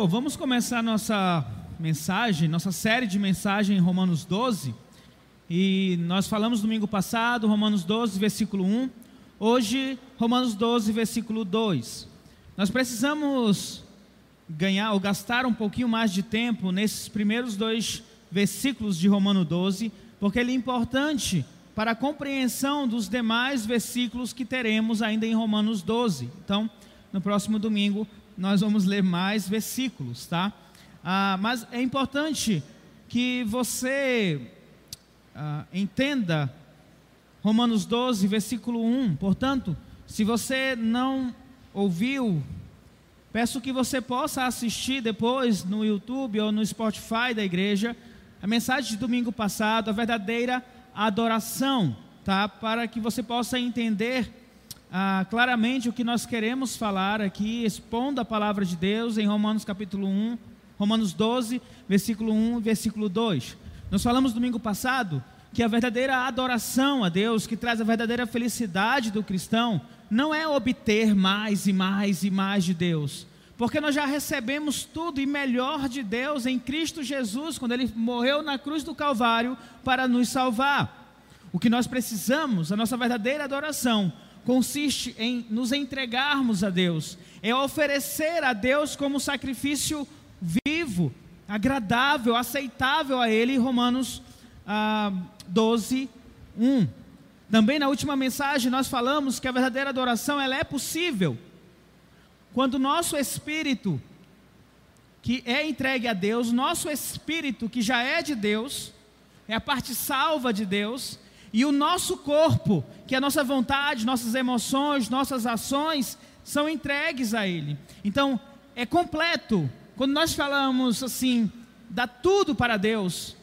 Bom, vamos começar nossa mensagem, nossa série de mensagem em Romanos 12. E nós falamos domingo passado, Romanos 12, versículo 1. Hoje, Romanos 12, versículo 2. Nós precisamos ganhar ou gastar um pouquinho mais de tempo nesses primeiros dois versículos de Romano 12, porque ele é importante para a compreensão dos demais versículos que teremos ainda em Romanos 12. Então, no próximo domingo, nós vamos ler mais versículos, tá? Ah, mas é importante que você ah, entenda Romanos 12, versículo 1. Portanto, se você não ouviu, peço que você possa assistir depois no YouTube ou no Spotify da igreja a mensagem de domingo passado, a verdadeira adoração, tá? Para que você possa entender ah, claramente o que nós queremos falar aqui, expondo a palavra de Deus em Romanos capítulo 1, Romanos 12, versículo 1 e versículo 2. Nós falamos domingo passado que a verdadeira adoração a Deus, que traz a verdadeira felicidade do cristão, não é obter mais e mais e mais de Deus, porque nós já recebemos tudo e melhor de Deus em Cristo Jesus, quando Ele morreu na cruz do Calvário para nos salvar. O que nós precisamos, a nossa verdadeira adoração, consiste em nos entregarmos a Deus, é oferecer a Deus como sacrifício vivo, agradável, aceitável a Ele, Romanos ah, 12, 1. Também na última mensagem nós falamos que a verdadeira adoração ela é possível quando nosso espírito que é entregue a Deus, nosso espírito que já é de Deus, é a parte salva de Deus, e o nosso corpo, que é a nossa vontade, nossas emoções, nossas ações, são entregues a Ele. Então, é completo. Quando nós falamos assim, dá tudo para Deus,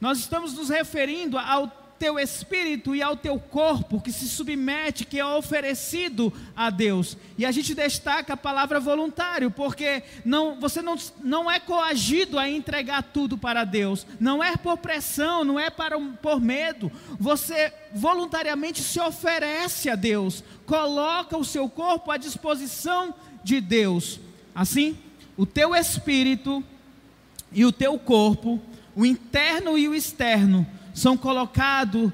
nós estamos nos referindo ao teu espírito e ao teu corpo que se submete, que é oferecido a Deus. E a gente destaca a palavra voluntário, porque não, você não, não é coagido a entregar tudo para Deus, não é por pressão, não é para, por medo, você voluntariamente se oferece a Deus, coloca o seu corpo à disposição de Deus. Assim, o teu espírito e o teu corpo, o interno e o externo, são colocados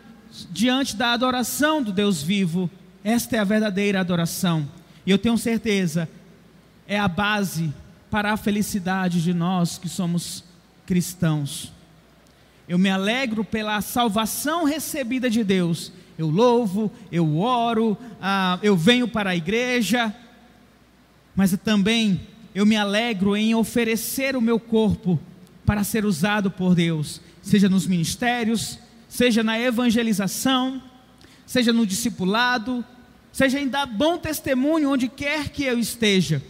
diante da adoração do Deus vivo. Esta é a verdadeira adoração. E eu tenho certeza, é a base para a felicidade de nós que somos cristãos. Eu me alegro pela salvação recebida de Deus. Eu louvo, eu oro, ah, eu venho para a igreja, mas também eu me alegro em oferecer o meu corpo para ser usado por Deus seja nos ministérios, seja na evangelização, seja no discipulado, seja em dar bom testemunho onde quer que eu esteja.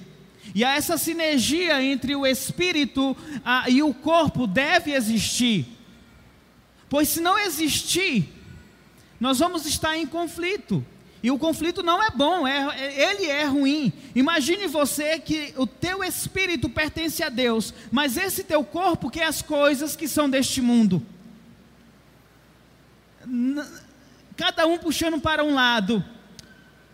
E a essa sinergia entre o espírito a, e o corpo deve existir. Pois se não existir, nós vamos estar em conflito. E o conflito não é bom, é, é, ele é ruim. Imagine você que o teu espírito pertence a Deus, mas esse teu corpo quer as coisas que são deste mundo. Cada um puxando para um lado.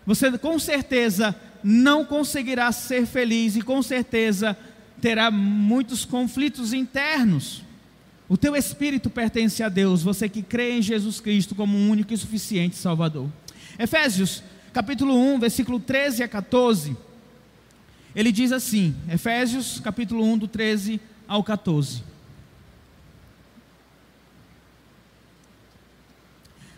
Você com certeza não conseguirá ser feliz e com certeza terá muitos conflitos internos. O teu espírito pertence a Deus, você que crê em Jesus Cristo como um único e suficiente Salvador. Efésios, capítulo 1, versículo 13 a 14. Ele diz assim: Efésios, capítulo 1, do 13 ao 14.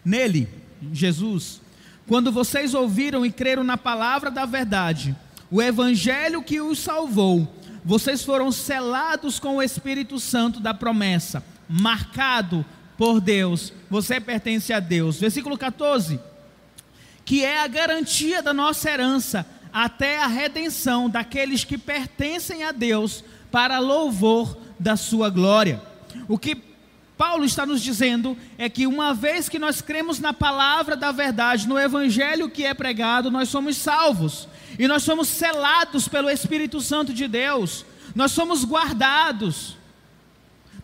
Nele, Jesus, quando vocês ouviram e creram na palavra da verdade, o evangelho que os salvou, vocês foram selados com o Espírito Santo da promessa, marcado por Deus, você pertence a Deus. Versículo 14 que é a garantia da nossa herança até a redenção daqueles que pertencem a Deus para louvor da sua glória. O que Paulo está nos dizendo é que uma vez que nós cremos na palavra da verdade, no evangelho que é pregado, nós somos salvos e nós somos selados pelo Espírito Santo de Deus. Nós somos guardados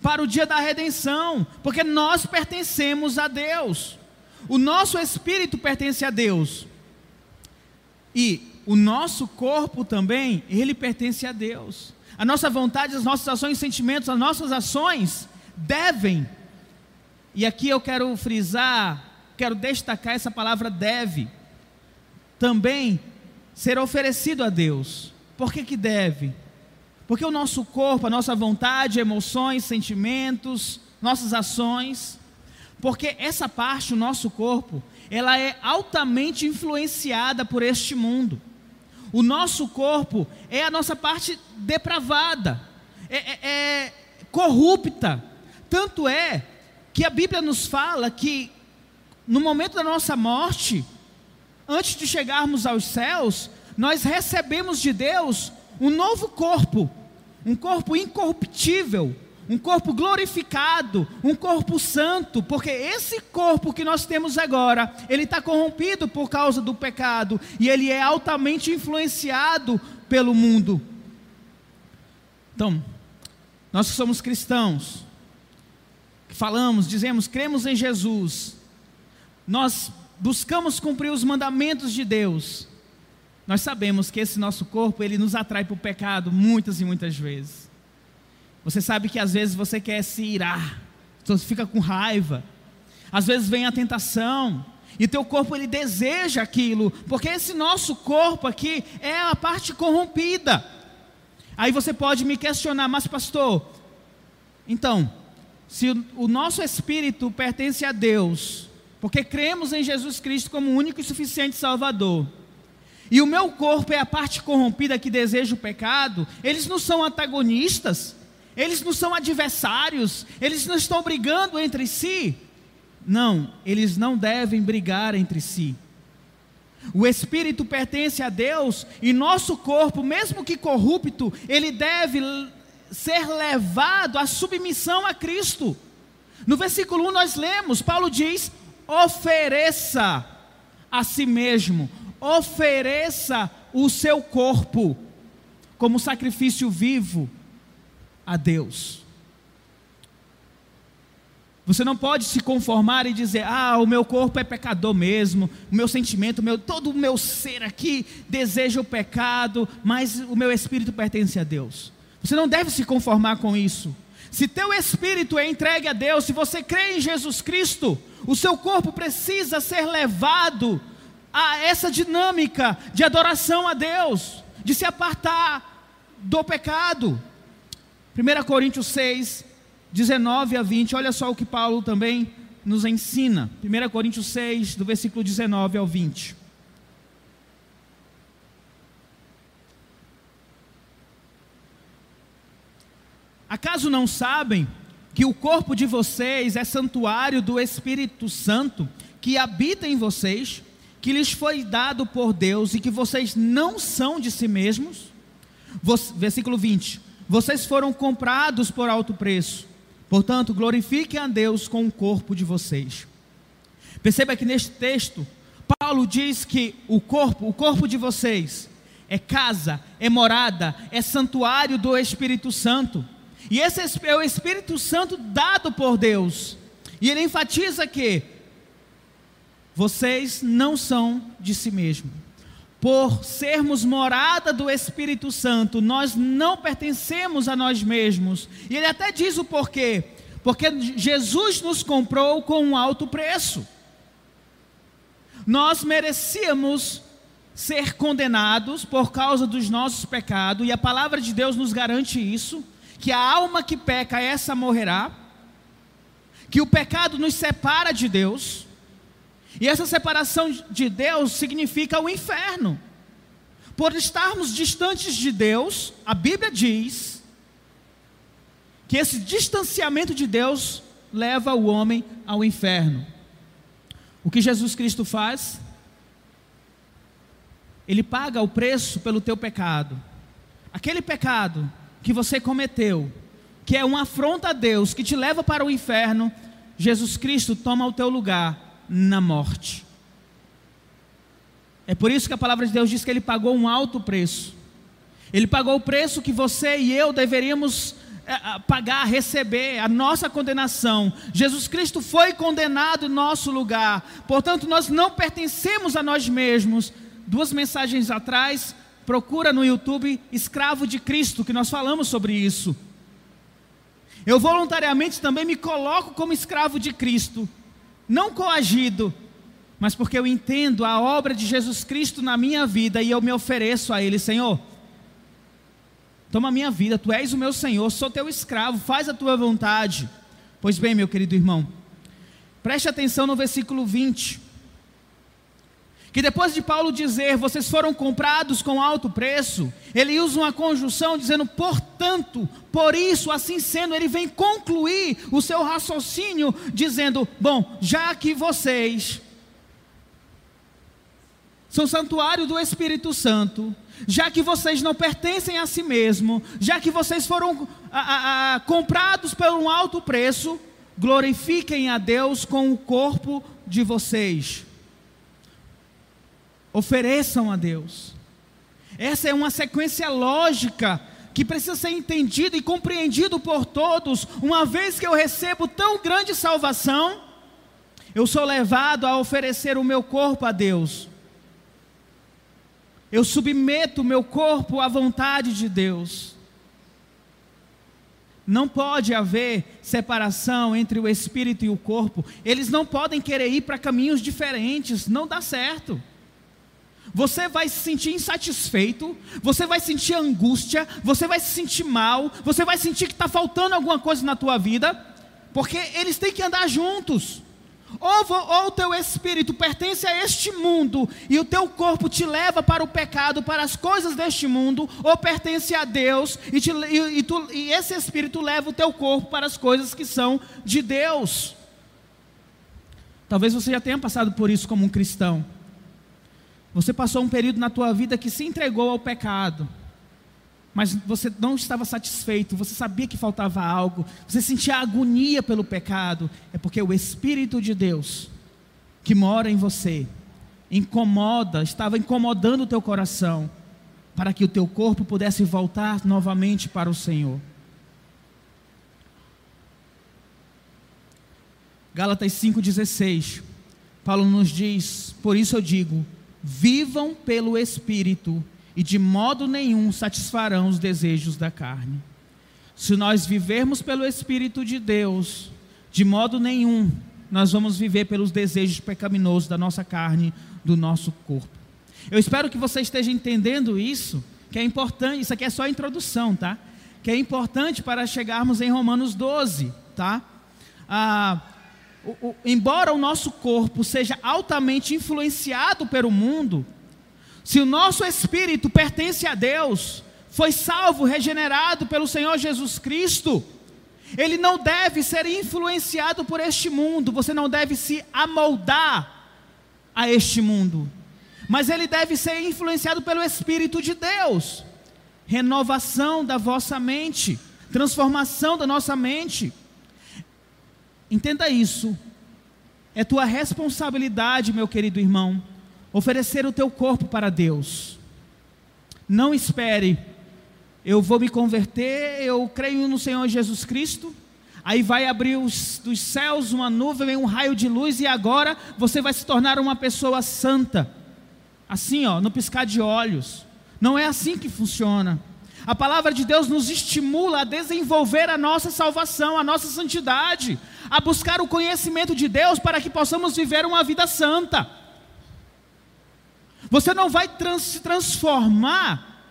para o dia da redenção, porque nós pertencemos a Deus. O nosso espírito pertence a Deus. E o nosso corpo também, ele pertence a Deus. A nossa vontade, as nossas ações sentimentos, as nossas ações devem. E aqui eu quero frisar, quero destacar essa palavra deve. Também ser oferecido a Deus. Por que, que deve? Porque o nosso corpo, a nossa vontade, emoções, sentimentos, nossas ações, porque essa parte, o nosso corpo, ela é altamente influenciada por este mundo. O nosso corpo é a nossa parte depravada, é, é, é corrupta. Tanto é que a Bíblia nos fala que no momento da nossa morte, antes de chegarmos aos céus, nós recebemos de Deus um novo corpo, um corpo incorruptível, um corpo glorificado, um corpo santo, porque esse corpo que nós temos agora, ele está corrompido por causa do pecado e ele é altamente influenciado pelo mundo. Então, nós que somos cristãos, que falamos, dizemos, cremos em Jesus, nós buscamos cumprir os mandamentos de Deus, nós sabemos que esse nosso corpo, ele nos atrai para o pecado muitas e muitas vezes. Você sabe que às vezes você quer se irar, você fica com raiva. Às vezes vem a tentação, e teu corpo ele deseja aquilo, porque esse nosso corpo aqui é a parte corrompida. Aí você pode me questionar, mas pastor, então, se o nosso espírito pertence a Deus, porque cremos em Jesus Cristo como único e suficiente Salvador, e o meu corpo é a parte corrompida que deseja o pecado, eles não são antagonistas, eles não são adversários, eles não estão brigando entre si. Não, eles não devem brigar entre si. O espírito pertence a Deus e nosso corpo, mesmo que corrupto, ele deve ser levado à submissão a Cristo. No versículo 1 nós lemos, Paulo diz: ofereça a si mesmo ofereça o seu corpo como sacrifício vivo a Deus. Você não pode se conformar e dizer: "Ah, o meu corpo é pecador mesmo, o meu sentimento, o meu, todo o meu ser aqui deseja o pecado, mas o meu espírito pertence a Deus". Você não deve se conformar com isso. Se teu espírito é entregue a Deus, se você crê em Jesus Cristo, o seu corpo precisa ser levado a essa dinâmica de adoração a Deus, de se apartar do pecado. 1 Coríntios 6, 19 a 20, olha só o que Paulo também nos ensina. 1 Coríntios 6, do versículo 19 ao 20. Acaso não sabem que o corpo de vocês é santuário do Espírito Santo que habita em vocês? que lhes foi dado por Deus e que vocês não são de si mesmos. Versículo 20: Vocês foram comprados por alto preço, portanto, glorifiquem a Deus com o corpo de vocês. Perceba que neste texto, Paulo diz que o corpo, o corpo de vocês, é casa, é morada, é santuário do Espírito Santo. E esse é o Espírito Santo dado por Deus. E ele enfatiza que vocês não são de si mesmo. Por sermos morada do Espírito Santo, nós não pertencemos a nós mesmos. E ele até diz o porquê. Porque Jesus nos comprou com um alto preço. Nós merecíamos ser condenados por causa dos nossos pecados, e a palavra de Deus nos garante isso, que a alma que peca essa morrerá, que o pecado nos separa de Deus, e essa separação de Deus significa o inferno. Por estarmos distantes de Deus, a Bíblia diz que esse distanciamento de Deus leva o homem ao inferno. O que Jesus Cristo faz? Ele paga o preço pelo teu pecado. Aquele pecado que você cometeu, que é uma afronta a Deus, que te leva para o inferno, Jesus Cristo toma o teu lugar na morte. É por isso que a palavra de Deus diz que ele pagou um alto preço. Ele pagou o preço que você e eu deveríamos é, pagar, receber, a nossa condenação. Jesus Cristo foi condenado em nosso lugar. Portanto, nós não pertencemos a nós mesmos. duas mensagens atrás, procura no YouTube Escravo de Cristo, que nós falamos sobre isso. Eu voluntariamente também me coloco como escravo de Cristo, não coagido, mas porque eu entendo a obra de Jesus Cristo na minha vida e eu me ofereço a Ele, Senhor. Toma a minha vida, tu és o meu Senhor, sou teu escravo, faz a tua vontade. Pois bem, meu querido irmão, preste atenção no versículo 20 que depois de Paulo dizer, vocês foram comprados com alto preço, ele usa uma conjunção dizendo, portanto, por isso, assim sendo, ele vem concluir o seu raciocínio, dizendo: bom, já que vocês são santuário do Espírito Santo, já que vocês não pertencem a si mesmo, já que vocês foram a, a, a, comprados por um alto preço, glorifiquem a Deus com o corpo de vocês ofereçam a Deus. Essa é uma sequência lógica que precisa ser entendida e compreendido por todos. Uma vez que eu recebo tão grande salvação, eu sou levado a oferecer o meu corpo a Deus. Eu submeto o meu corpo à vontade de Deus. Não pode haver separação entre o espírito e o corpo. Eles não podem querer ir para caminhos diferentes. Não dá certo você vai se sentir insatisfeito, você vai sentir angústia, você vai se sentir mal, você vai sentir que está faltando alguma coisa na tua vida, porque eles têm que andar juntos. Ou, o teu espírito pertence a este mundo e o teu corpo te leva para o pecado, para as coisas deste mundo, ou pertence a Deus e, te, e, e, tu, e esse espírito leva o teu corpo para as coisas que são de Deus. Talvez você já tenha passado por isso como um cristão. Você passou um período na tua vida que se entregou ao pecado, mas você não estava satisfeito, você sabia que faltava algo, você sentia agonia pelo pecado, é porque o Espírito de Deus que mora em você incomoda, estava incomodando o teu coração, para que o teu corpo pudesse voltar novamente para o Senhor. Gálatas 5,16, Paulo nos diz: Por isso eu digo, vivam pelo Espírito e de modo nenhum satisfarão os desejos da carne. Se nós vivermos pelo Espírito de Deus, de modo nenhum nós vamos viver pelos desejos pecaminosos da nossa carne, do nosso corpo. Eu espero que você esteja entendendo isso, que é importante, isso aqui é só a introdução, tá? Que é importante para chegarmos em Romanos 12, tá? Ah, o, o, embora o nosso corpo seja altamente influenciado pelo mundo, se o nosso espírito pertence a Deus, foi salvo, regenerado pelo Senhor Jesus Cristo, ele não deve ser influenciado por este mundo, você não deve se amoldar a este mundo, mas ele deve ser influenciado pelo Espírito de Deus. Renovação da vossa mente, transformação da nossa mente. Entenda isso. É tua responsabilidade, meu querido irmão, oferecer o teu corpo para Deus. Não espere, eu vou me converter, eu creio no Senhor Jesus Cristo, aí vai abrir os, dos céus uma nuvem, um raio de luz, e agora você vai se tornar uma pessoa santa. Assim, ó, no piscar de olhos. Não é assim que funciona. A palavra de Deus nos estimula a desenvolver a nossa salvação, a nossa santidade, a buscar o conhecimento de Deus para que possamos viver uma vida santa. Você não vai trans se transformar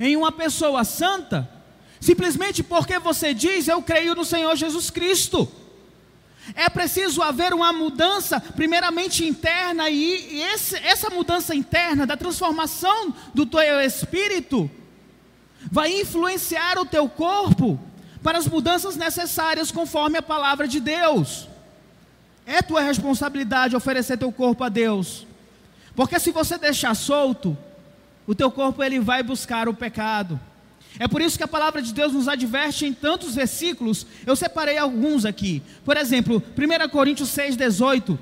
em uma pessoa santa simplesmente porque você diz eu creio no Senhor Jesus Cristo. É preciso haver uma mudança, primeiramente interna, e, esse, essa mudança interna, da transformação do teu espírito, vai influenciar o teu corpo para as mudanças necessárias conforme a palavra de Deus. É tua responsabilidade oferecer teu corpo a Deus. Porque se você deixar solto, o teu corpo ele vai buscar o pecado. É por isso que a palavra de Deus nos adverte em tantos versículos. Eu separei alguns aqui. Por exemplo, 1 Coríntios 6,18,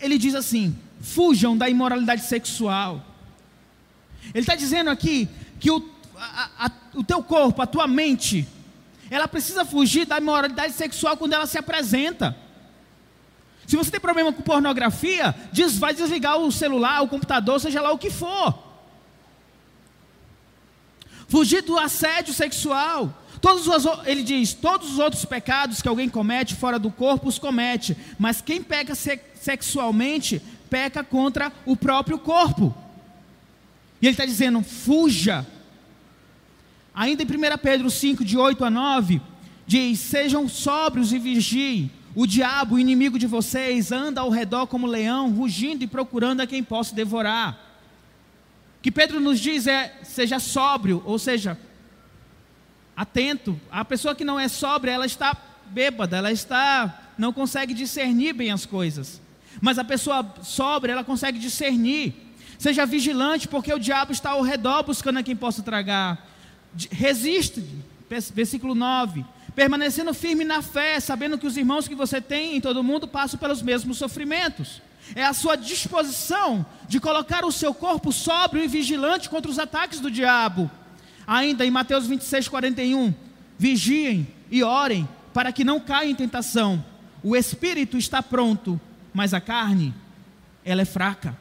ele diz assim: fujam da imoralidade sexual. Ele está dizendo aqui que o, a, a, o teu corpo, a tua mente, ela precisa fugir da imoralidade sexual quando ela se apresenta. Se você tem problema com pornografia, diz, vai desligar o celular, o computador, seja lá o que for. Fugir do assédio sexual. Todos os, ele diz: todos os outros pecados que alguém comete fora do corpo os comete, mas quem peca sexualmente peca contra o próprio corpo. E ele está dizendo: fuja. Ainda em 1 Pedro 5, de 8 a 9, diz: Sejam sóbrios e vigiem. O diabo, o inimigo de vocês, anda ao redor como leão, rugindo e procurando a quem possa devorar. Que Pedro nos diz é: seja sóbrio, ou seja, atento. A pessoa que não é sóbria, ela está bêbada, ela está não consegue discernir bem as coisas. Mas a pessoa sóbria, ela consegue discernir. Seja vigilante, porque o diabo está ao redor buscando a quem possa tragar. Resiste, versículo 9 permanecendo firme na fé, sabendo que os irmãos que você tem em todo mundo passam pelos mesmos sofrimentos. É a sua disposição de colocar o seu corpo sóbrio e vigilante contra os ataques do diabo. Ainda em Mateus 26, 41, vigiem e orem para que não caia em tentação. O espírito está pronto, mas a carne, ela é fraca.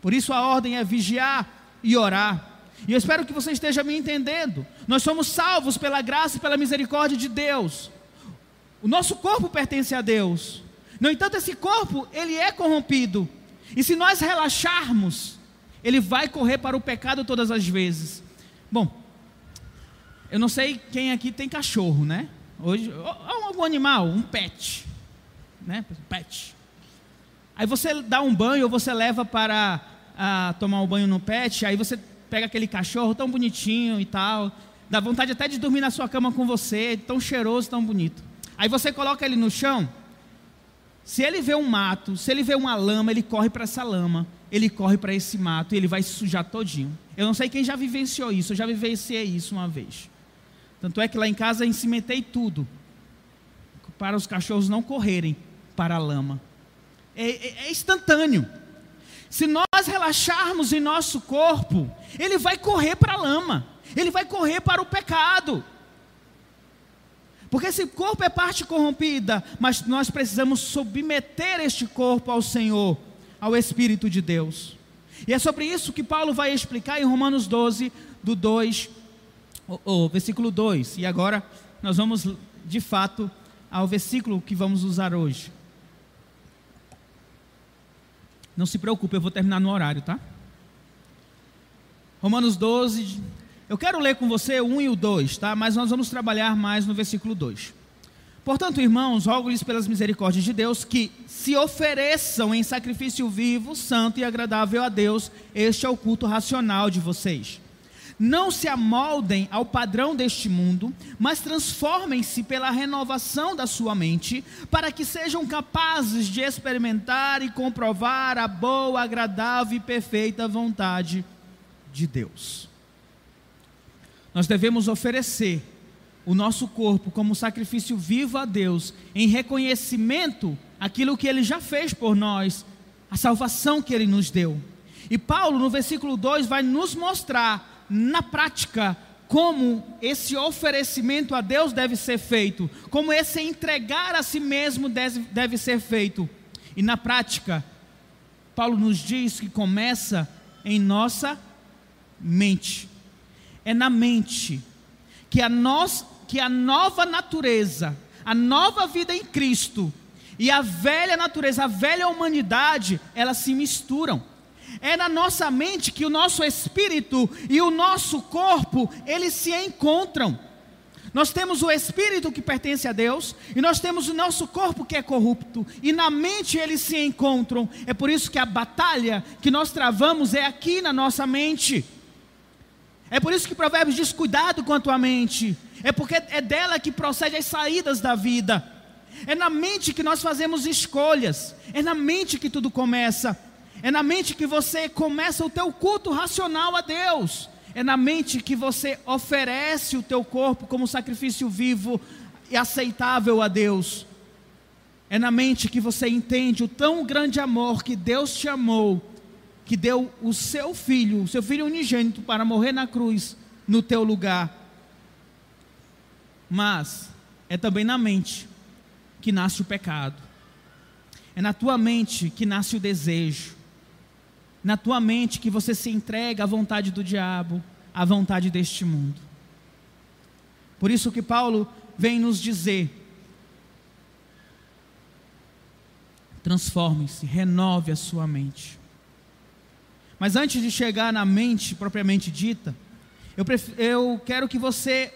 Por isso a ordem é vigiar e orar. E eu espero que você esteja me entendendo. Nós somos salvos pela graça e pela misericórdia de Deus. O nosso corpo pertence a Deus. No entanto, esse corpo, ele é corrompido. E se nós relaxarmos, ele vai correr para o pecado todas as vezes. Bom, eu não sei quem aqui tem cachorro, né? Hoje, ou algum animal, um pet, né? Pet. Aí você dá um banho ou você leva para a, tomar um banho no pet, aí você pega aquele cachorro tão bonitinho e tal, dá vontade até de dormir na sua cama com você, tão cheiroso, tão bonito. Aí você coloca ele no chão, se ele vê um mato, se ele vê uma lama, ele corre para essa lama, ele corre para esse mato e ele vai se sujar todinho. Eu não sei quem já vivenciou isso, eu já vivenciei isso uma vez. Tanto é que lá em casa eu cimentei tudo, para os cachorros não correrem para a lama. é, é, é instantâneo. Se nós relaxarmos em nosso corpo, ele vai correr para a lama, ele vai correr para o pecado. Porque esse corpo é parte corrompida, mas nós precisamos submeter este corpo ao Senhor, ao Espírito de Deus. E é sobre isso que Paulo vai explicar em Romanos 12, do 2, o, o versículo 2. E agora nós vamos, de fato, ao versículo que vamos usar hoje. Não se preocupe, eu vou terminar no horário, tá? Romanos 12. Eu quero ler com você o 1 e o 2, tá? Mas nós vamos trabalhar mais no versículo 2. Portanto, irmãos, rogo-lhes pelas misericórdias de Deus que se ofereçam em sacrifício vivo, santo e agradável a Deus. Este é o culto racional de vocês. Não se amoldem ao padrão deste mundo, mas transformem-se pela renovação da sua mente, para que sejam capazes de experimentar e comprovar a boa, agradável e perfeita vontade de Deus. Nós devemos oferecer o nosso corpo como sacrifício vivo a Deus, em reconhecimento aquilo que Ele já fez por nós, a salvação que Ele nos deu. E Paulo, no versículo 2, vai nos mostrar na prática como esse oferecimento a Deus deve ser feito, como esse entregar a si mesmo deve, deve ser feito. E na prática, Paulo nos diz que começa em nossa mente. É na mente que a, nós, que a nova natureza, a nova vida em Cristo e a velha natureza, a velha humanidade, elas se misturam. É na nossa mente que o nosso espírito e o nosso corpo, eles se encontram. Nós temos o espírito que pertence a Deus e nós temos o nosso corpo que é corrupto, e na mente eles se encontram. É por isso que a batalha que nós travamos é aqui na nossa mente. É por isso que Provérbios diz: cuidado quanto à mente, é porque é dela que procede as saídas da vida. É na mente que nós fazemos escolhas, é na mente que tudo começa. É na mente que você começa o teu culto racional a Deus. É na mente que você oferece o teu corpo como sacrifício vivo e aceitável a Deus. É na mente que você entende o tão grande amor que Deus te amou, que deu o seu filho, o seu filho unigênito, para morrer na cruz no teu lugar. Mas é também na mente que nasce o pecado. É na tua mente que nasce o desejo. Na tua mente que você se entrega à vontade do diabo, à vontade deste mundo. Por isso que Paulo vem nos dizer: transforme-se, renove a sua mente. Mas antes de chegar na mente propriamente dita, eu, eu quero que você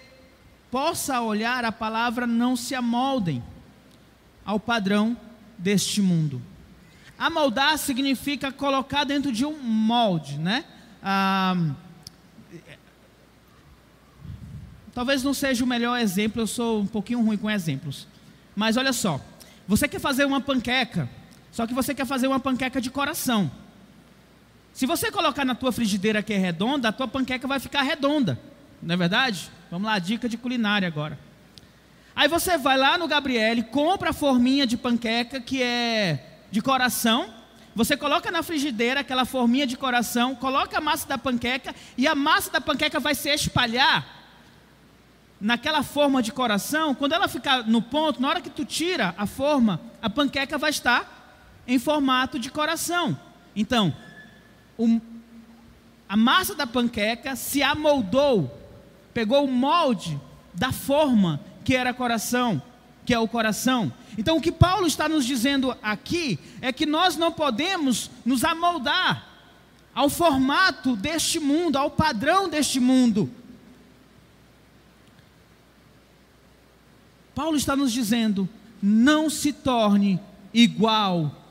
possa olhar a palavra não se amoldem ao padrão deste mundo. Amoldar significa colocar dentro de um molde, né? Ah, talvez não seja o melhor exemplo, eu sou um pouquinho ruim com exemplos. Mas olha só, você quer fazer uma panqueca, só que você quer fazer uma panqueca de coração. Se você colocar na tua frigideira que é redonda, a tua panqueca vai ficar redonda. Não é verdade? Vamos lá, dica de culinária agora. Aí você vai lá no Gabriele, compra a forminha de panqueca que é de coração. Você coloca na frigideira aquela forminha de coração, coloca a massa da panqueca e a massa da panqueca vai se espalhar naquela forma de coração. Quando ela ficar no ponto, na hora que tu tira a forma, a panqueca vai estar em formato de coração. Então, a massa da panqueca se amoldou, pegou o molde da forma que era coração, que é o coração. Então, o que Paulo está nos dizendo aqui é que nós não podemos nos amoldar ao formato deste mundo, ao padrão deste mundo. Paulo está nos dizendo: não se torne igual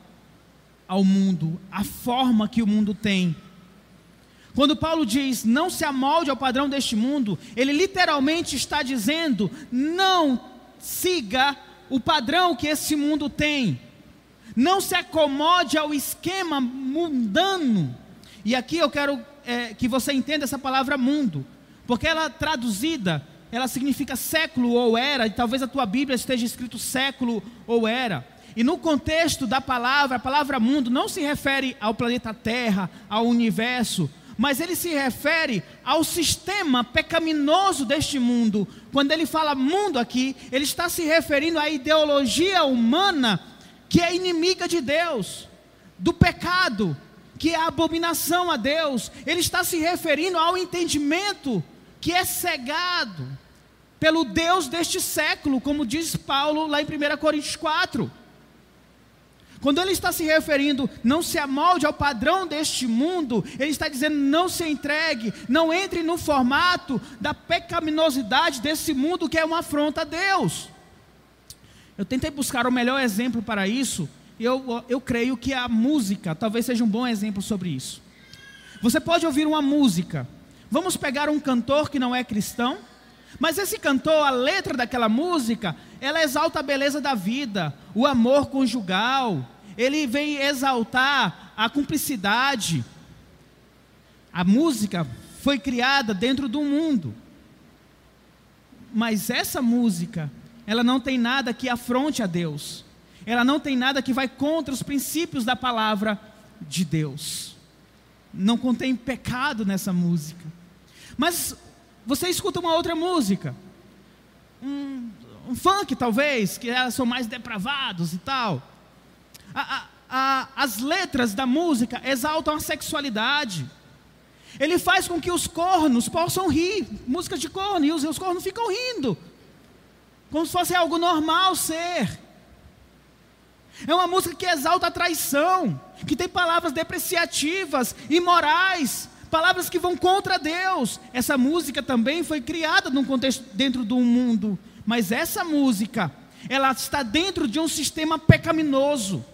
ao mundo, a forma que o mundo tem. Quando Paulo diz não se amolde ao padrão deste mundo, ele literalmente está dizendo não siga o padrão que esse mundo tem, não se acomode ao esquema mundano. E aqui eu quero é, que você entenda essa palavra mundo, porque ela traduzida, ela significa século ou era, e talvez a tua Bíblia esteja escrito século ou era. E no contexto da palavra, a palavra mundo não se refere ao planeta Terra, ao universo, mas ele se refere ao sistema pecaminoso deste mundo. Quando ele fala mundo aqui, ele está se referindo à ideologia humana que é inimiga de Deus, do pecado, que é abominação a Deus. Ele está se referindo ao entendimento que é cegado pelo Deus deste século, como diz Paulo lá em 1 Coríntios 4. Quando ele está se referindo, não se amolde ao padrão deste mundo, ele está dizendo, não se entregue, não entre no formato da pecaminosidade desse mundo que é uma afronta a Deus. Eu tentei buscar o melhor exemplo para isso, e eu, eu creio que a música talvez seja um bom exemplo sobre isso. Você pode ouvir uma música, vamos pegar um cantor que não é cristão, mas esse cantor, a letra daquela música, ela exalta a beleza da vida, o amor conjugal, ele vem exaltar a cumplicidade. A música foi criada dentro do mundo. Mas essa música, ela não tem nada que afronte a Deus. Ela não tem nada que vai contra os princípios da palavra de Deus. Não contém pecado nessa música. Mas você escuta uma outra música, um, um funk talvez, que elas são mais depravados e tal. A, a, a, as letras da música exaltam a sexualidade. Ele faz com que os cornos possam rir, músicas de corno, e os, os cornos ficam rindo, como se fosse algo normal ser. É uma música que exalta a traição, que tem palavras depreciativas, imorais, palavras que vão contra Deus. Essa música também foi criada num contexto dentro do mundo, mas essa música, ela está dentro de um sistema pecaminoso.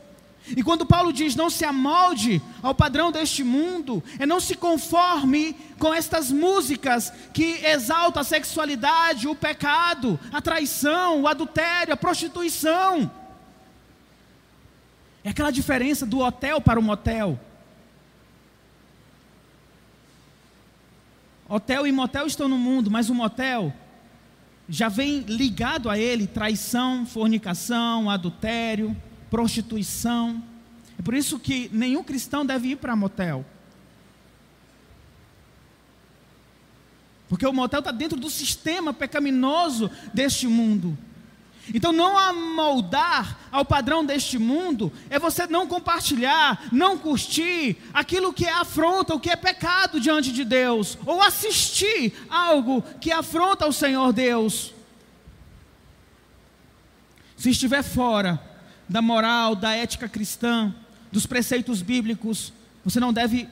E quando Paulo diz não se amolde ao padrão deste mundo, é não se conforme com estas músicas que exaltam a sexualidade, o pecado, a traição, o adultério, a prostituição. É aquela diferença do hotel para o motel. Hotel e motel estão no mundo, mas o motel já vem ligado a ele traição, fornicação, adultério, prostituição. É por isso que nenhum cristão deve ir para motel. Porque o motel está dentro do sistema pecaminoso deste mundo. Então, não amoldar ao padrão deste mundo é você não compartilhar, não curtir aquilo que é afronta, o que é pecado diante de Deus, ou assistir algo que afronta o Senhor Deus. Se estiver fora da moral, da ética cristã, dos preceitos bíblicos, você não deve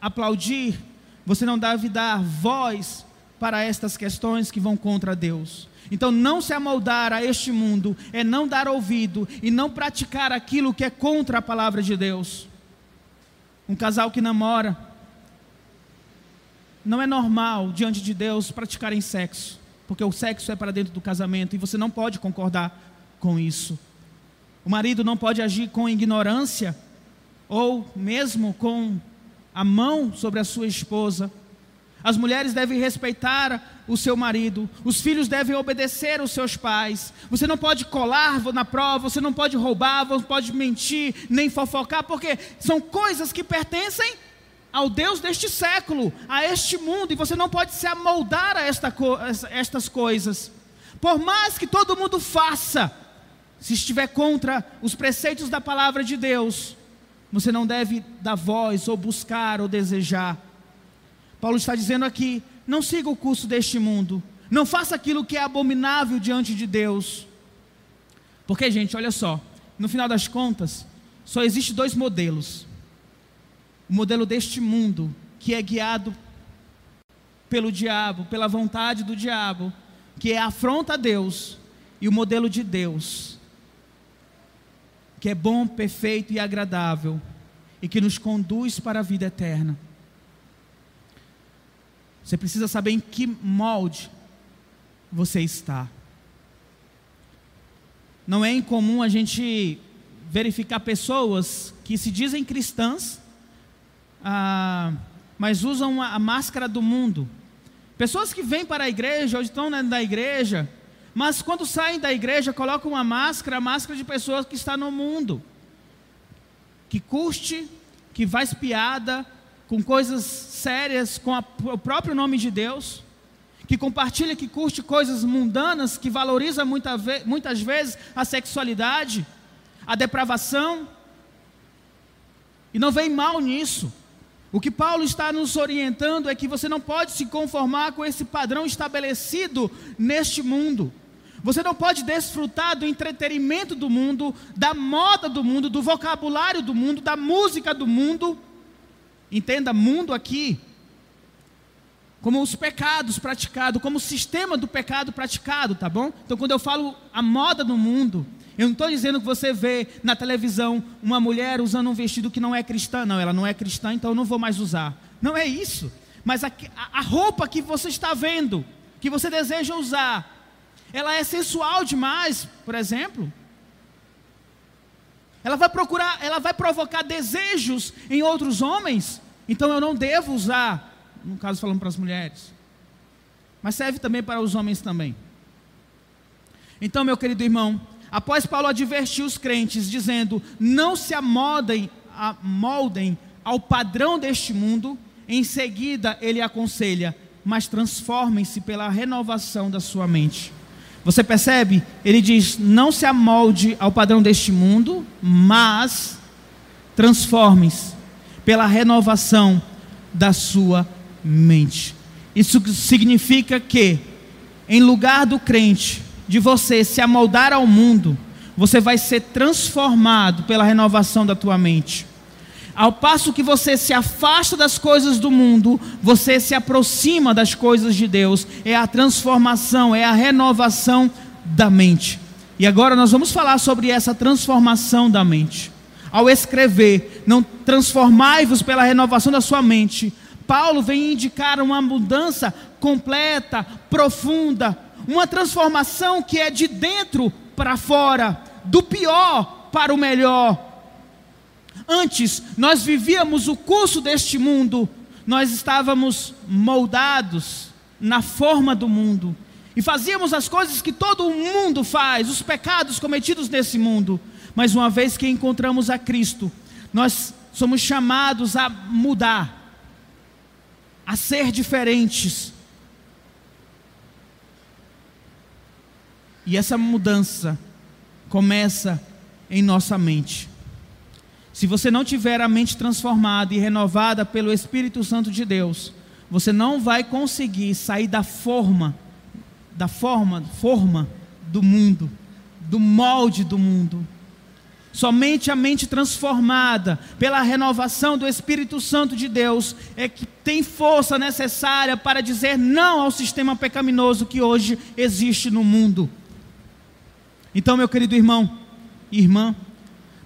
aplaudir, você não deve dar voz para estas questões que vão contra Deus. Então, não se amoldar a este mundo é não dar ouvido e não praticar aquilo que é contra a palavra de Deus. Um casal que namora, não é normal diante de Deus praticarem sexo, porque o sexo é para dentro do casamento e você não pode concordar com isso. O marido não pode agir com ignorância ou mesmo com a mão sobre a sua esposa. As mulheres devem respeitar o seu marido, os filhos devem obedecer aos seus pais. Você não pode colar na prova, você não pode roubar, você não pode mentir, nem fofocar, porque são coisas que pertencem ao Deus deste século, a este mundo, e você não pode se amoldar a esta, estas coisas. Por mais que todo mundo faça, se estiver contra os preceitos da palavra de Deus, você não deve dar voz, ou buscar, ou desejar. Paulo está dizendo aqui: não siga o curso deste mundo, não faça aquilo que é abominável diante de Deus. Porque, gente, olha só, no final das contas, só existe dois modelos. O modelo deste mundo, que é guiado pelo diabo, pela vontade do diabo, que é afronta a Deus, e o modelo de Deus, que é bom, perfeito e agradável, e que nos conduz para a vida eterna. Você precisa saber em que molde você está. Não é incomum a gente verificar pessoas que se dizem cristãs, ah, mas usam a, máscara do mundo. Pessoas que vêm para a igreja, ou estão na igreja, mas quando saem da igreja colocam uma máscara, a máscara de pessoas que está no mundo, que curte, que faz piada, com coisas sérias, com a, o próprio nome de Deus, que compartilha, que curte coisas mundanas, que valoriza muita ve muitas vezes a sexualidade, a depravação, e não vem mal nisso. O que Paulo está nos orientando é que você não pode se conformar com esse padrão estabelecido neste mundo. Você não pode desfrutar do entretenimento do mundo, da moda do mundo, do vocabulário do mundo, da música do mundo Entenda mundo aqui como os pecados praticados, como o sistema do pecado praticado, tá bom? Então, quando eu falo a moda do mundo, eu não estou dizendo que você vê na televisão uma mulher usando um vestido que não é cristã, não, ela não é cristã, então eu não vou mais usar. Não é isso. Mas a, a roupa que você está vendo, que você deseja usar, ela é sensual demais, por exemplo. Ela vai procurar, ela vai provocar desejos em outros homens. Então eu não devo usar, no caso falando para as mulheres. Mas serve também para os homens também. Então, meu querido irmão, após Paulo advertir os crentes, dizendo: não se amoldem, amoldem ao padrão deste mundo, em seguida ele aconselha: mas transformem-se pela renovação da sua mente. Você percebe? Ele diz: não se amolde ao padrão deste mundo, mas transforme-se pela renovação da sua mente. Isso significa que, em lugar do crente, de você se amoldar ao mundo, você vai ser transformado pela renovação da tua mente. Ao passo que você se afasta das coisas do mundo, você se aproxima das coisas de Deus. É a transformação, é a renovação da mente. E agora nós vamos falar sobre essa transformação da mente. Ao escrever, não transformai-vos pela renovação da sua mente. Paulo vem indicar uma mudança completa, profunda, uma transformação que é de dentro para fora, do pior para o melhor Antes, nós vivíamos o curso deste mundo, nós estávamos moldados na forma do mundo e fazíamos as coisas que todo mundo faz, os pecados cometidos nesse mundo. Mas uma vez que encontramos a Cristo, nós somos chamados a mudar, a ser diferentes. E essa mudança começa em nossa mente. Se você não tiver a mente transformada e renovada pelo Espírito Santo de Deus, você não vai conseguir sair da forma, da forma, forma do mundo, do molde do mundo. Somente a mente transformada pela renovação do Espírito Santo de Deus é que tem força necessária para dizer não ao sistema pecaminoso que hoje existe no mundo. Então, meu querido irmão, irmã,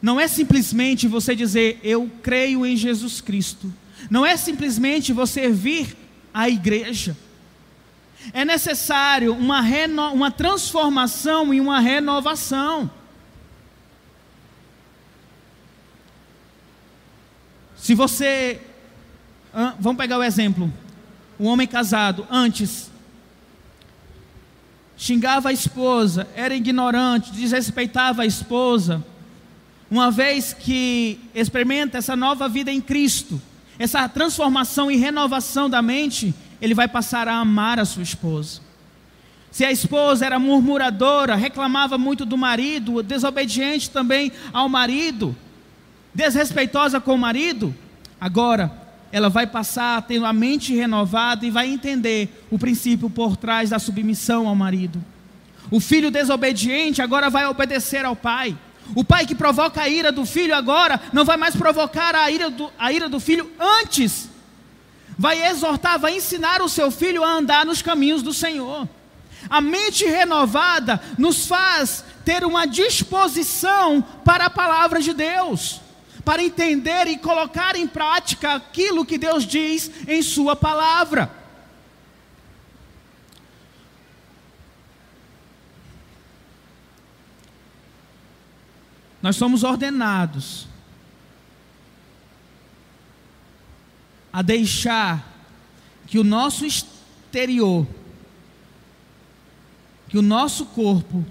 não é simplesmente você dizer eu creio em Jesus Cristo. Não é simplesmente você vir à igreja. É necessário uma, reno... uma transformação e uma renovação. Se você. Vamos pegar o exemplo. O homem casado, antes, xingava a esposa, era ignorante, desrespeitava a esposa. Uma vez que experimenta essa nova vida em Cristo, essa transformação e renovação da mente, ele vai passar a amar a sua esposa. Se a esposa era murmuradora, reclamava muito do marido, desobediente também ao marido, desrespeitosa com o marido, agora ela vai passar tendo a mente renovada e vai entender o princípio por trás da submissão ao marido. O filho desobediente agora vai obedecer ao pai. O pai que provoca a ira do filho agora não vai mais provocar a ira do, a ira do filho antes. Vai exortar, vai ensinar o seu filho a andar nos caminhos do Senhor. A mente renovada nos faz ter uma disposição para a palavra de Deus, para entender e colocar em prática aquilo que Deus diz em Sua palavra. Nós somos ordenados a deixar que o nosso exterior que o nosso corpo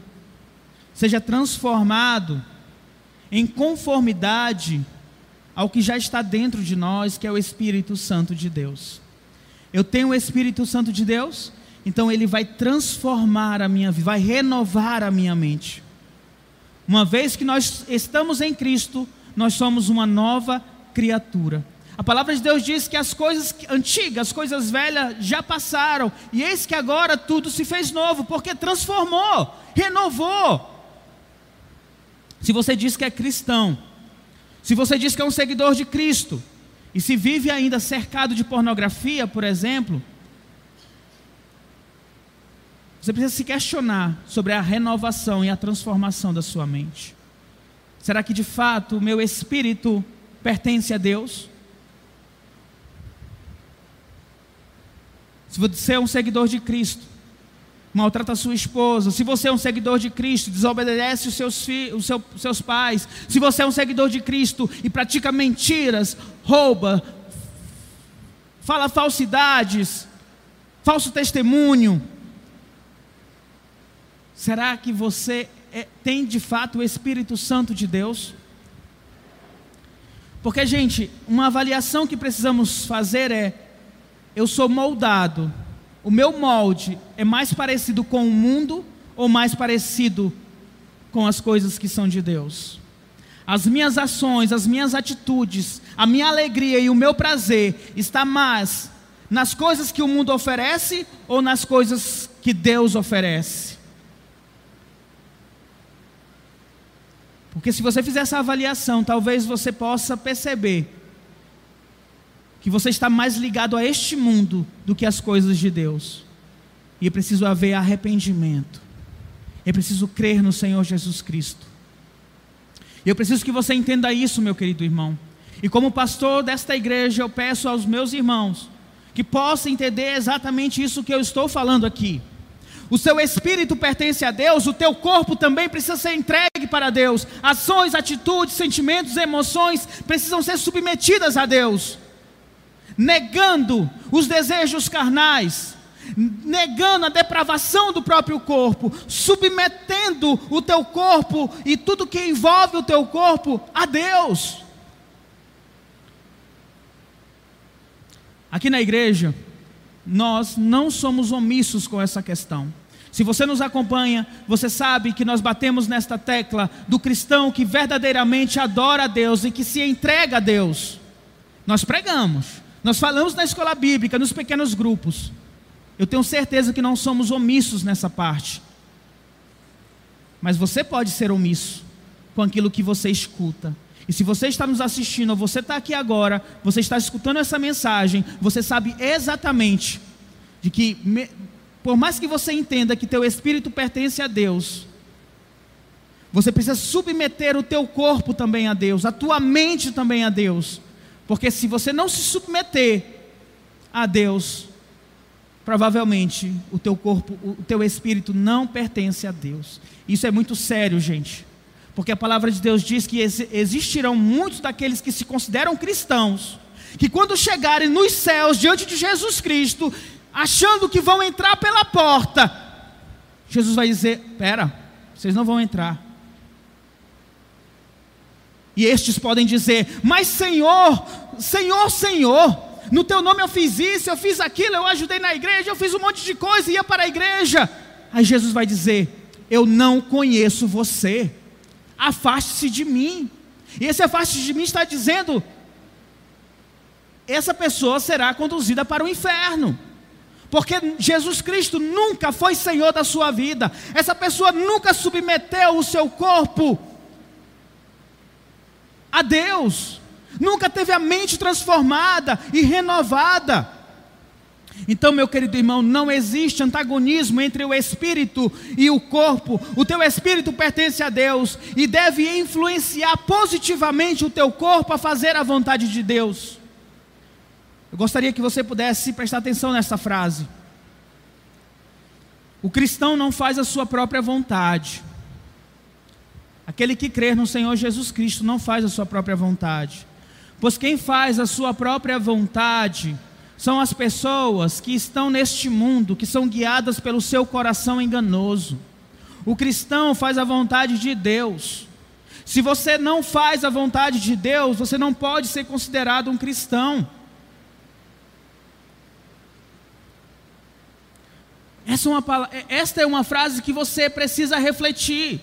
seja transformado em conformidade ao que já está dentro de nós, que é o Espírito Santo de Deus. Eu tenho o Espírito Santo de Deus, então ele vai transformar a minha vida, vai renovar a minha mente. Uma vez que nós estamos em Cristo, nós somos uma nova criatura. A palavra de Deus diz que as coisas antigas, as coisas velhas já passaram, e eis que agora tudo se fez novo, porque transformou, renovou. Se você diz que é cristão, se você diz que é um seguidor de Cristo, e se vive ainda cercado de pornografia, por exemplo, você precisa se questionar sobre a renovação e a transformação da sua mente. Será que de fato o meu espírito pertence a Deus? Se você é um seguidor de Cristo, maltrata a sua esposa. Se você é um seguidor de Cristo, desobedece os seus, filhos, os, seu, seus pais. Se você é um seguidor de Cristo e pratica mentiras, rouba, fala falsidades, falso testemunho. Será que você é, tem de fato o Espírito Santo de Deus? Porque, gente, uma avaliação que precisamos fazer é: eu sou moldado, o meu molde é mais parecido com o mundo ou mais parecido com as coisas que são de Deus? As minhas ações, as minhas atitudes, a minha alegria e o meu prazer está mais nas coisas que o mundo oferece ou nas coisas que Deus oferece? Porque se você fizer essa avaliação, talvez você possa perceber que você está mais ligado a este mundo do que às coisas de Deus. E é preciso haver arrependimento. É preciso crer no Senhor Jesus Cristo. E eu preciso que você entenda isso, meu querido irmão. E como pastor desta igreja, eu peço aos meus irmãos que possam entender exatamente isso que eu estou falando aqui. O seu espírito pertence a Deus, o teu corpo também precisa ser entregue para Deus. Ações, atitudes, sentimentos, emoções precisam ser submetidas a Deus negando os desejos carnais, negando a depravação do próprio corpo, submetendo o teu corpo e tudo que envolve o teu corpo a Deus. Aqui na igreja, nós não somos omissos com essa questão. Se você nos acompanha, você sabe que nós batemos nesta tecla do cristão que verdadeiramente adora a Deus e que se entrega a Deus. Nós pregamos, nós falamos na escola bíblica, nos pequenos grupos. Eu tenho certeza que não somos omissos nessa parte. Mas você pode ser omisso com aquilo que você escuta. E se você está nos assistindo, ou você está aqui agora, você está escutando essa mensagem, você sabe exatamente de que, por mais que você entenda que teu espírito pertence a Deus, você precisa submeter o teu corpo também a Deus, a tua mente também a Deus. Porque se você não se submeter a Deus, provavelmente o teu corpo, o teu espírito não pertence a Deus. Isso é muito sério, gente. Porque a palavra de Deus diz que existirão muitos daqueles que se consideram cristãos, que quando chegarem nos céus diante de Jesus Cristo, achando que vão entrar pela porta, Jesus vai dizer: Pera, vocês não vão entrar. E estes podem dizer: Mas Senhor, Senhor, Senhor, no teu nome eu fiz isso, eu fiz aquilo, eu ajudei na igreja, eu fiz um monte de coisa e ia para a igreja. Aí Jesus vai dizer: Eu não conheço você, afaste-se de mim. E esse afaste de mim está dizendo: essa pessoa será conduzida para o inferno. Porque Jesus Cristo nunca foi Senhor da sua vida, essa pessoa nunca submeteu o seu corpo a Deus, nunca teve a mente transformada e renovada. Então, meu querido irmão, não existe antagonismo entre o espírito e o corpo. O teu espírito pertence a Deus e deve influenciar positivamente o teu corpo a fazer a vontade de Deus. Eu gostaria que você pudesse prestar atenção nessa frase. O cristão não faz a sua própria vontade. Aquele que crer no Senhor Jesus Cristo não faz a sua própria vontade. Pois quem faz a sua própria vontade são as pessoas que estão neste mundo, que são guiadas pelo seu coração enganoso. O cristão faz a vontade de Deus. Se você não faz a vontade de Deus, você não pode ser considerado um cristão. Essa é uma, esta é uma frase que você precisa refletir.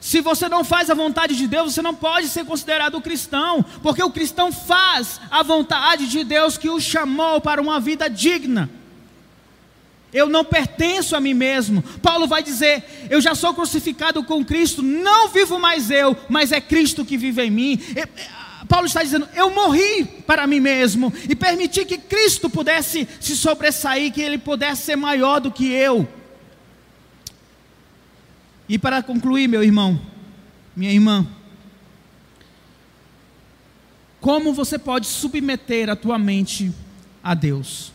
Se você não faz a vontade de Deus, você não pode ser considerado cristão, porque o cristão faz a vontade de Deus que o chamou para uma vida digna. Eu não pertenço a mim mesmo. Paulo vai dizer: Eu já sou crucificado com Cristo, não vivo mais eu, mas é Cristo que vive em mim. Paulo está dizendo: Eu morri para mim mesmo e permiti que Cristo pudesse se sobressair, que ele pudesse ser maior do que eu. E para concluir, meu irmão, minha irmã, como você pode submeter a tua mente a Deus?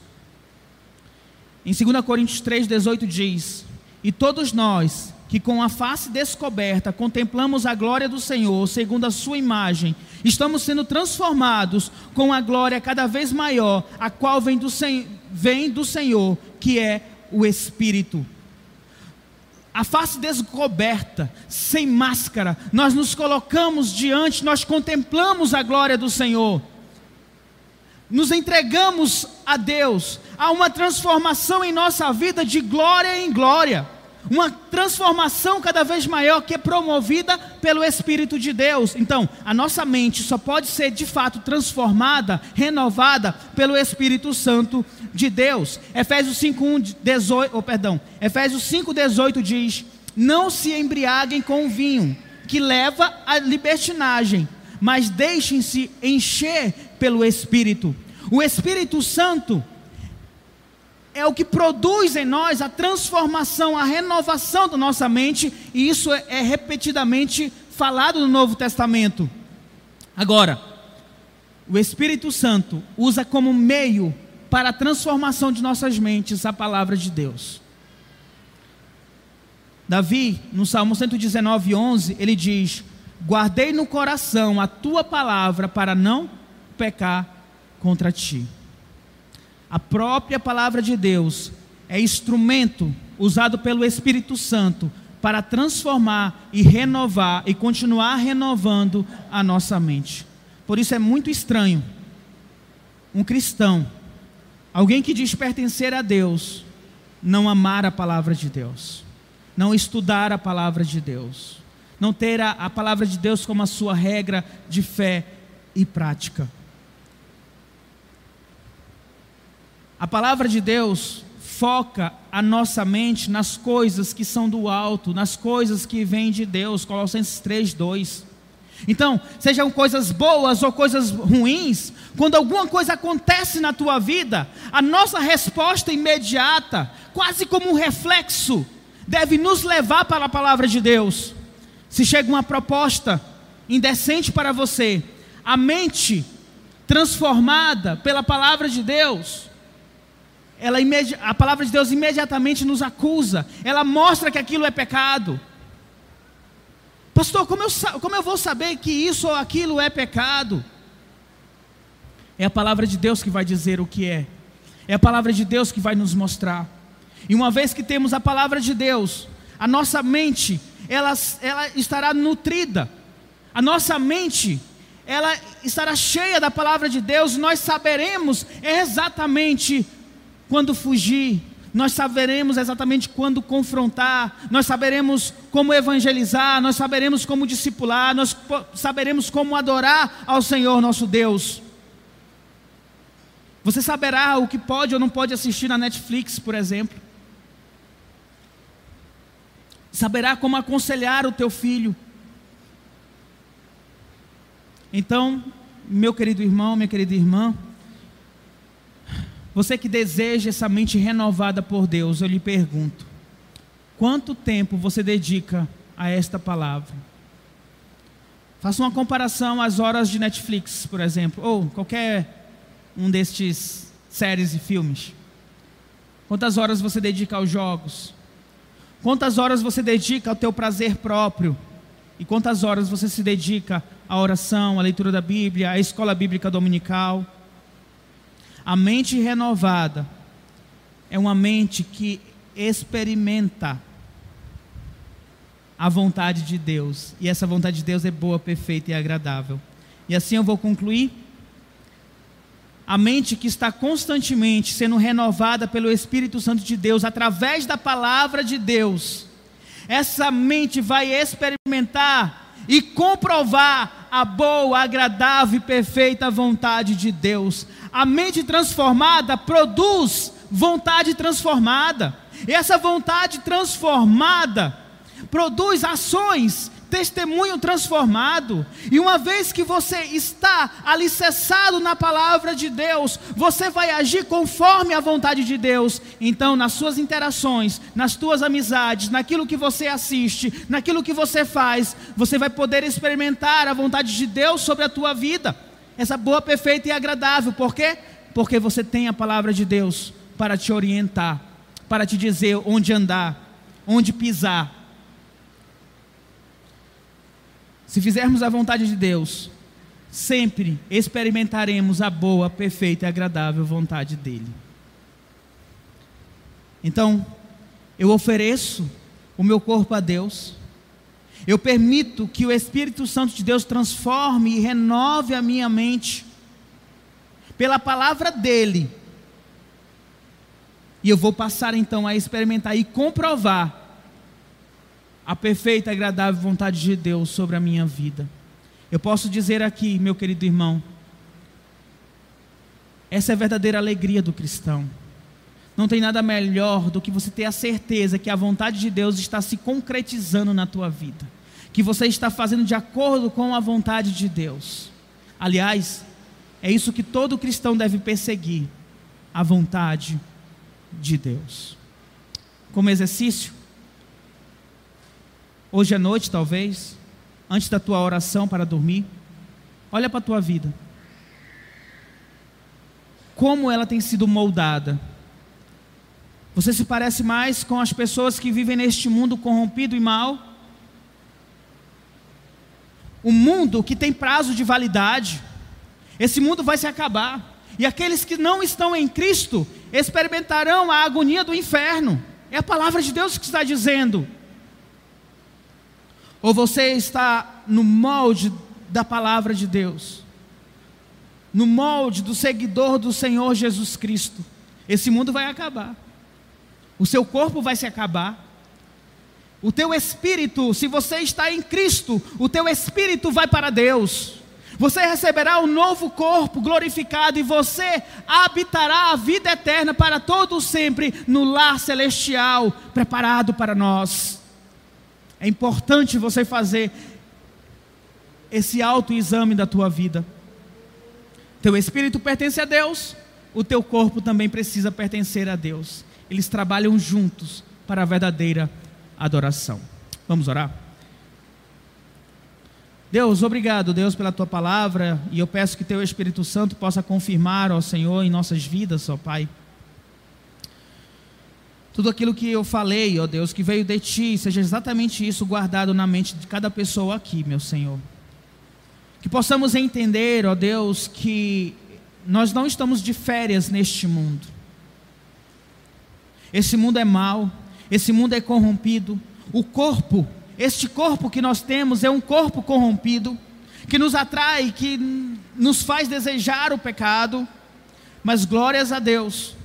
Em 2 Coríntios 3,18 diz: E todos nós, que com a face descoberta contemplamos a glória do Senhor, segundo a Sua imagem, estamos sendo transformados com a glória cada vez maior, a qual vem do, vem do Senhor, que é o Espírito. A face descoberta, sem máscara, nós nos colocamos diante, nós contemplamos a glória do Senhor, nos entregamos a Deus, há uma transformação em nossa vida de glória em glória uma transformação cada vez maior que é promovida pelo Espírito de Deus. Então, a nossa mente só pode ser de fato transformada, renovada pelo Espírito Santo de Deus. Efésios 5:1 18, oh, perdão. Efésios 5:18 diz: "Não se embriaguem com o vinho, que leva à libertinagem, mas deixem-se encher pelo Espírito." O Espírito Santo é o que produz em nós a transformação, a renovação da nossa mente, e isso é, é repetidamente falado no Novo Testamento. Agora, o Espírito Santo usa como meio para a transformação de nossas mentes a palavra de Deus. Davi, no Salmo 119, 11, ele diz: Guardei no coração a tua palavra para não pecar contra ti. A própria palavra de Deus é instrumento usado pelo Espírito Santo para transformar e renovar e continuar renovando a nossa mente. Por isso é muito estranho um cristão, alguém que diz pertencer a Deus, não amar a palavra de Deus. não estudar a palavra de Deus, não ter a, a palavra de Deus como a sua regra de fé e prática. A palavra de Deus foca a nossa mente nas coisas que são do alto, nas coisas que vêm de Deus, Colossenses 3, 2. Então, sejam coisas boas ou coisas ruins, quando alguma coisa acontece na tua vida, a nossa resposta imediata, quase como um reflexo, deve nos levar para a palavra de Deus. Se chega uma proposta indecente para você, a mente transformada pela palavra de Deus, ela, a palavra de Deus imediatamente nos acusa, ela mostra que aquilo é pecado. Pastor, como eu, como eu vou saber que isso ou aquilo é pecado? É a palavra de Deus que vai dizer o que é, é a palavra de Deus que vai nos mostrar. E uma vez que temos a palavra de Deus, a nossa mente, ela, ela estará nutrida, a nossa mente, ela estará cheia da palavra de Deus, nós saberemos exatamente quando fugir, nós saberemos exatamente quando confrontar, nós saberemos como evangelizar, nós saberemos como discipular, nós saberemos como adorar ao Senhor nosso Deus. Você saberá o que pode ou não pode assistir na Netflix, por exemplo. Saberá como aconselhar o teu filho. Então, meu querido irmão, minha querida irmã, você que deseja essa mente renovada por Deus, eu lhe pergunto: quanto tempo você dedica a esta palavra? Faça uma comparação às horas de Netflix, por exemplo, ou qualquer um destes séries e filmes. Quantas horas você dedica aos jogos? Quantas horas você dedica ao teu prazer próprio? E quantas horas você se dedica à oração, à leitura da Bíblia, à escola bíblica dominical? A mente renovada é uma mente que experimenta a vontade de Deus. E essa vontade de Deus é boa, perfeita e agradável. E assim eu vou concluir. A mente que está constantemente sendo renovada pelo Espírito Santo de Deus, através da palavra de Deus, essa mente vai experimentar e comprovar a boa, agradável e perfeita vontade de Deus. A mente transformada produz vontade transformada. E essa vontade transformada produz ações testemunho transformado. E uma vez que você está alicerçado na palavra de Deus, você vai agir conforme a vontade de Deus. Então, nas suas interações, nas tuas amizades, naquilo que você assiste, naquilo que você faz, você vai poder experimentar a vontade de Deus sobre a tua vida. Essa boa, perfeita e agradável. Por quê? Porque você tem a palavra de Deus para te orientar, para te dizer onde andar, onde pisar Se fizermos a vontade de Deus, sempre experimentaremos a boa, perfeita e agradável vontade dEle. Então, eu ofereço o meu corpo a Deus, eu permito que o Espírito Santo de Deus transforme e renove a minha mente, pela palavra dEle, e eu vou passar então a experimentar e comprovar a perfeita e agradável vontade de Deus sobre a minha vida. Eu posso dizer aqui, meu querido irmão, essa é a verdadeira alegria do cristão. Não tem nada melhor do que você ter a certeza que a vontade de Deus está se concretizando na tua vida, que você está fazendo de acordo com a vontade de Deus. Aliás, é isso que todo cristão deve perseguir, a vontade de Deus. Como exercício, hoje à noite talvez, antes da tua oração para dormir, olha para a tua vida. Como ela tem sido moldada. Você se parece mais com as pessoas que vivem neste mundo corrompido e mal? O mundo que tem prazo de validade. Esse mundo vai se acabar. E aqueles que não estão em Cristo experimentarão a agonia do inferno. É a palavra de Deus que está dizendo. Ou você está no molde da palavra de Deus, no molde do seguidor do Senhor Jesus Cristo. Esse mundo vai acabar, o seu corpo vai se acabar, O teu espírito, se você está em Cristo, o teu espírito vai para Deus. Você receberá um novo corpo glorificado e você habitará a vida eterna para todo sempre no lar celestial preparado para nós. É importante você fazer esse autoexame da tua vida. Teu espírito pertence a Deus, o teu corpo também precisa pertencer a Deus. Eles trabalham juntos para a verdadeira adoração. Vamos orar? Deus, obrigado, Deus, pela tua palavra, e eu peço que teu Espírito Santo possa confirmar, ó Senhor, em nossas vidas, ó Pai. Tudo aquilo que eu falei, ó Deus, que veio de ti, seja exatamente isso guardado na mente de cada pessoa aqui, meu Senhor. Que possamos entender, ó Deus, que nós não estamos de férias neste mundo. Esse mundo é mau, esse mundo é corrompido, o corpo este corpo que nós temos é um corpo corrompido, que nos atrai, que nos faz desejar o pecado, mas glórias a Deus,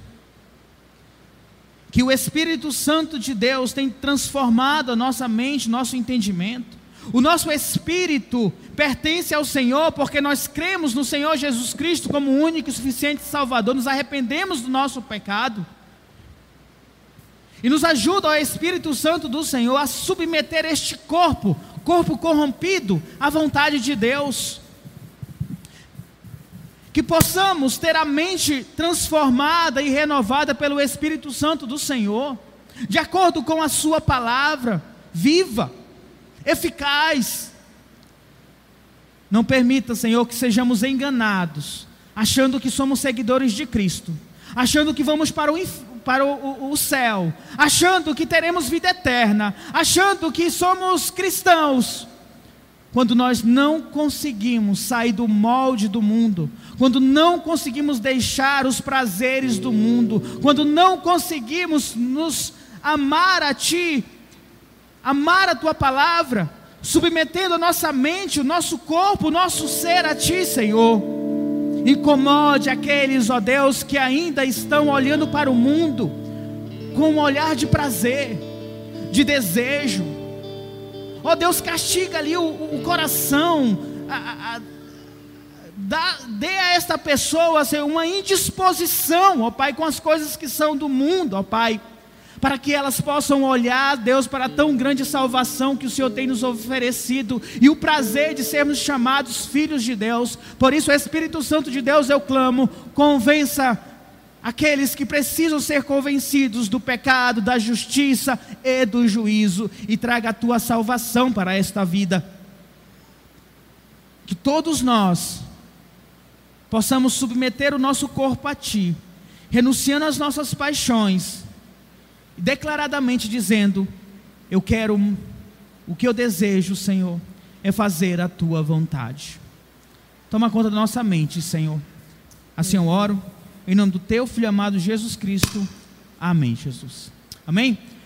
que o Espírito Santo de Deus tem transformado a nossa mente, nosso entendimento. O nosso espírito pertence ao Senhor porque nós cremos no Senhor Jesus Cristo como único e suficiente Salvador, nos arrependemos do nosso pecado e nos ajuda, o Espírito Santo do Senhor, a submeter este corpo, corpo corrompido, à vontade de Deus. Que possamos ter a mente transformada e renovada pelo Espírito Santo do Senhor, de acordo com a Sua palavra, viva, eficaz. Não permita, Senhor, que sejamos enganados, achando que somos seguidores de Cristo, achando que vamos para o inferno para o, o, o, céu, achando que teremos vida eterna, achando que somos cristãos, quando nós não conseguimos sair do molde do mundo, quando não conseguimos deixar os prazeres do mundo, quando não conseguimos nos amar a Ti, amar a Tua palavra, submetendo a nossa mente, o nosso corpo, o nosso ser a Ti, Senhor. Incomode aqueles, ó Deus, que ainda estão olhando para o mundo com um olhar de prazer, de desejo. Ó Deus, castiga ali o, o coração, a, a, dá, dê a esta pessoa assim, uma indisposição, ó Pai, com as coisas que são do mundo, ó Pai para que elas possam olhar, Deus, para a tão grande salvação que o Senhor tem nos oferecido e o prazer de sermos chamados filhos de Deus. Por isso, Espírito Santo de Deus, eu clamo, convença aqueles que precisam ser convencidos do pecado, da justiça e do juízo e traga a tua salvação para esta vida. Que todos nós possamos submeter o nosso corpo a ti, renunciando às nossas paixões declaradamente dizendo: Eu quero, o que eu desejo, Senhor, é fazer a tua vontade. Toma conta da nossa mente, Senhor. Assim eu oro, em nome do teu filho amado Jesus Cristo. Amém, Jesus. Amém?